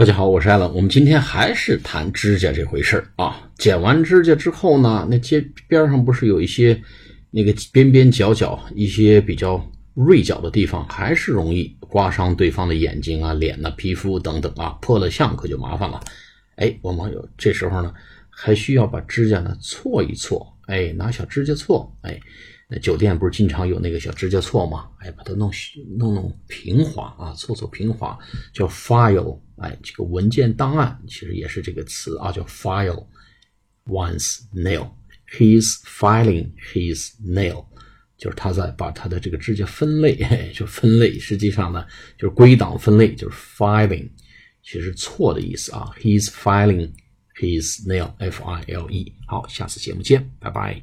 大家好，我是艾伦。我们今天还是谈指甲这回事儿啊。剪完指甲之后呢，那接边上不是有一些那个边边角角一些比较锐角的地方，还是容易刮伤对方的眼睛啊、脸呐、皮肤等等啊，破了相可就麻烦了。哎，我们有这时候呢，还需要把指甲呢搓一搓，哎，拿小指甲搓，哎。那酒店不是经常有那个小指甲搓吗？哎，把它弄弄弄平滑啊，搓搓平滑，叫 file。哎，这个文件档案其实也是这个词啊，叫 file one's nail。He's filing his nail，就是他在把他的这个指甲分类，就分类。实际上呢，就是归档分类，就是 filing，其实错的意思啊。He's filing his nail，F I L E。好，下次节目见，拜拜。